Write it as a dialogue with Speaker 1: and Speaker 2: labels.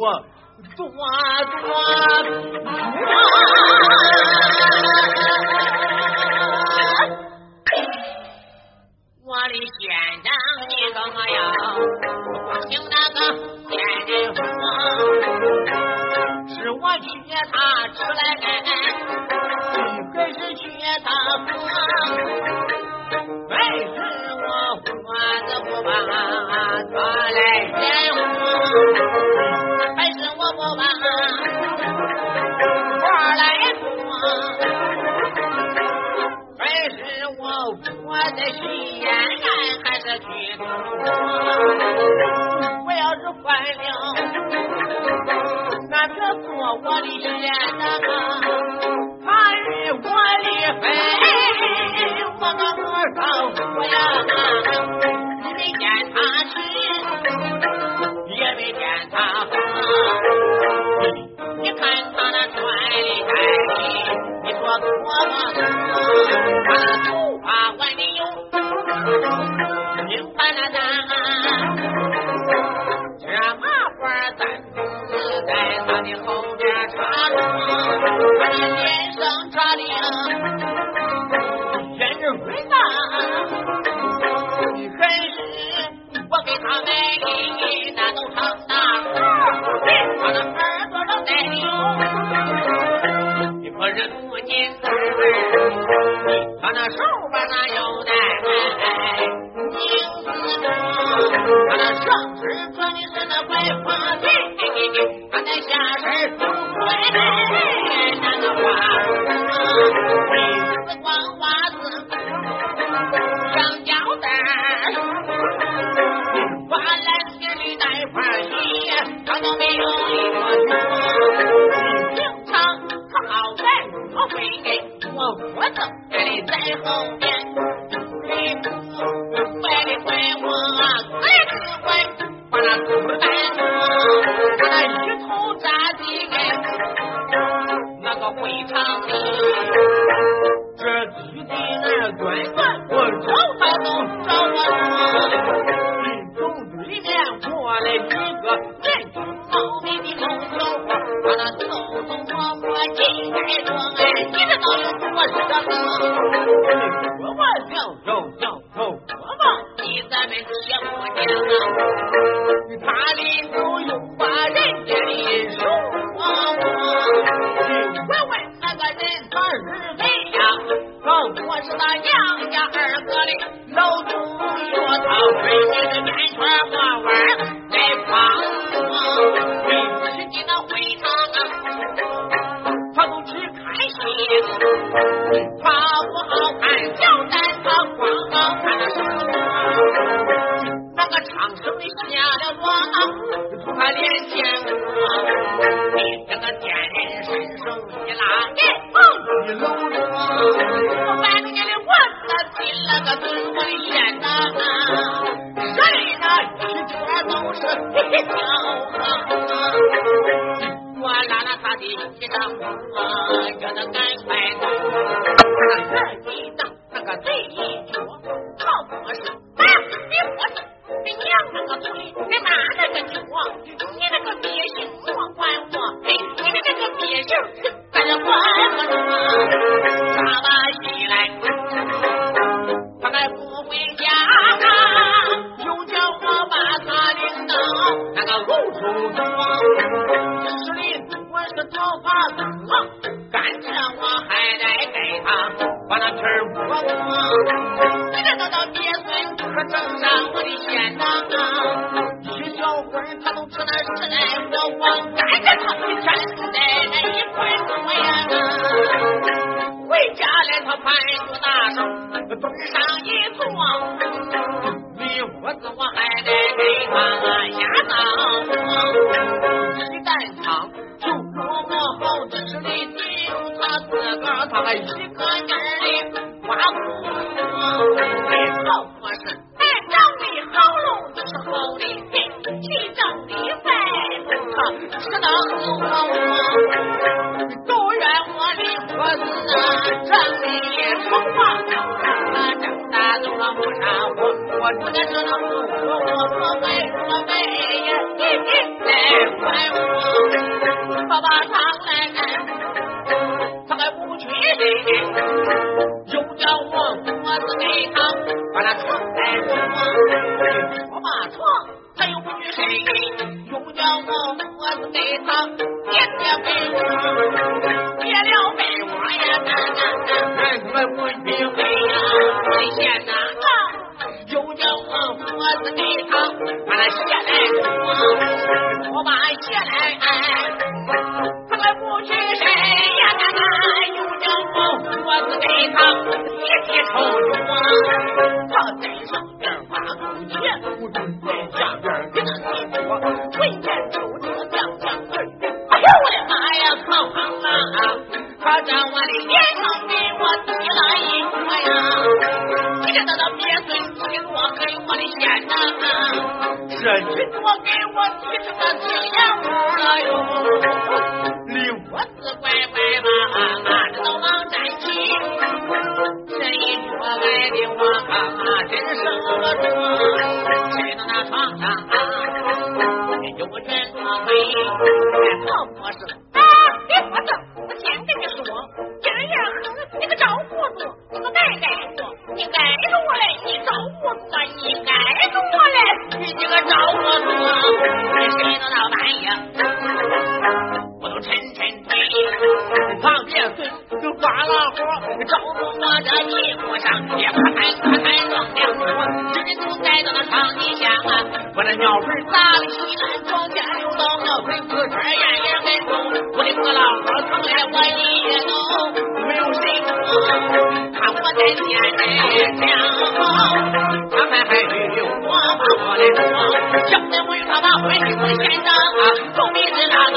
Speaker 1: 我多多
Speaker 2: 我的县长，你可我要听那个县人说，是我缺他吃来根，还是缺他喝？还是我活子不把他来我活在虚言，还是去做？我要是坏了，那别做我的县长，他与我的分，我可多少苦呀！你没见他吃，也没见他喝，你看他那穿的戴的，你说多么他脸上抓的真是伟大，还是我给他买的那都长大他的耳朵上戴的有一颗人母金丝儿，他那手把那腰带下身中穿的那个花丝光袜子，上脚带花蓝色的带花鞋，他都没有一个穷。平常他好在我会给我脖子带的在后来几个年轻貌美的老小伙，他那偷偷摸摸进来说：“哎，你这倒有多什么？说吧，小手小手说吧，你咱们铁木匠啊，他里头又把人家的手摸摸。我问那个人他是谁呀？啊，我是那杨家二哥的老祖爷，他回你的面圈花弯个尊我的，谁的一圈都是嘿嘿笑我拉了他的衣裳，啊，叫他赶快把那皮儿剥光。你这个到鳖孙可整上我的县长啊！一小会儿他都吃那吃来我光干着他一天是在那一块多呀！回家来他盘住大手，墩上一坐，米糊子我还得给他下到鸡蛋汤就多么好吃的顶他自个儿他还一个劲儿刮胡子，好不是？哎，长的好喽，就是好的，其长的坏，他吃的好啊，都怨我的脖子啊，长的也丑啊，他长大都了不上火。我住在这那屋，我我美我美呀，来快我，爸爸他来，他还不去谁，又叫我我是给他把那床来我，我把床他又不去谁，又叫我我是给他叠叠被窝，叠了被窝呀，我不去回呀，我先呐。我是给他把那鞋来脱，我把鞋来这一桌给我提成了青眼窝了哟，李窝子乖乖嘛，拿着刀忙站起，这一桌来的我看啊，真是个多，睡到那床上，有个卷多腿，好不是？今日都栽到那床底下，我那尿盆砸的稀烂，床前流到尿盆，四圈烟也很重，我的个老婆疼来。我一走，没有谁看我在天台上，他还还有我把我的说，叫得我他把回去我先生啊，从鼻子那都。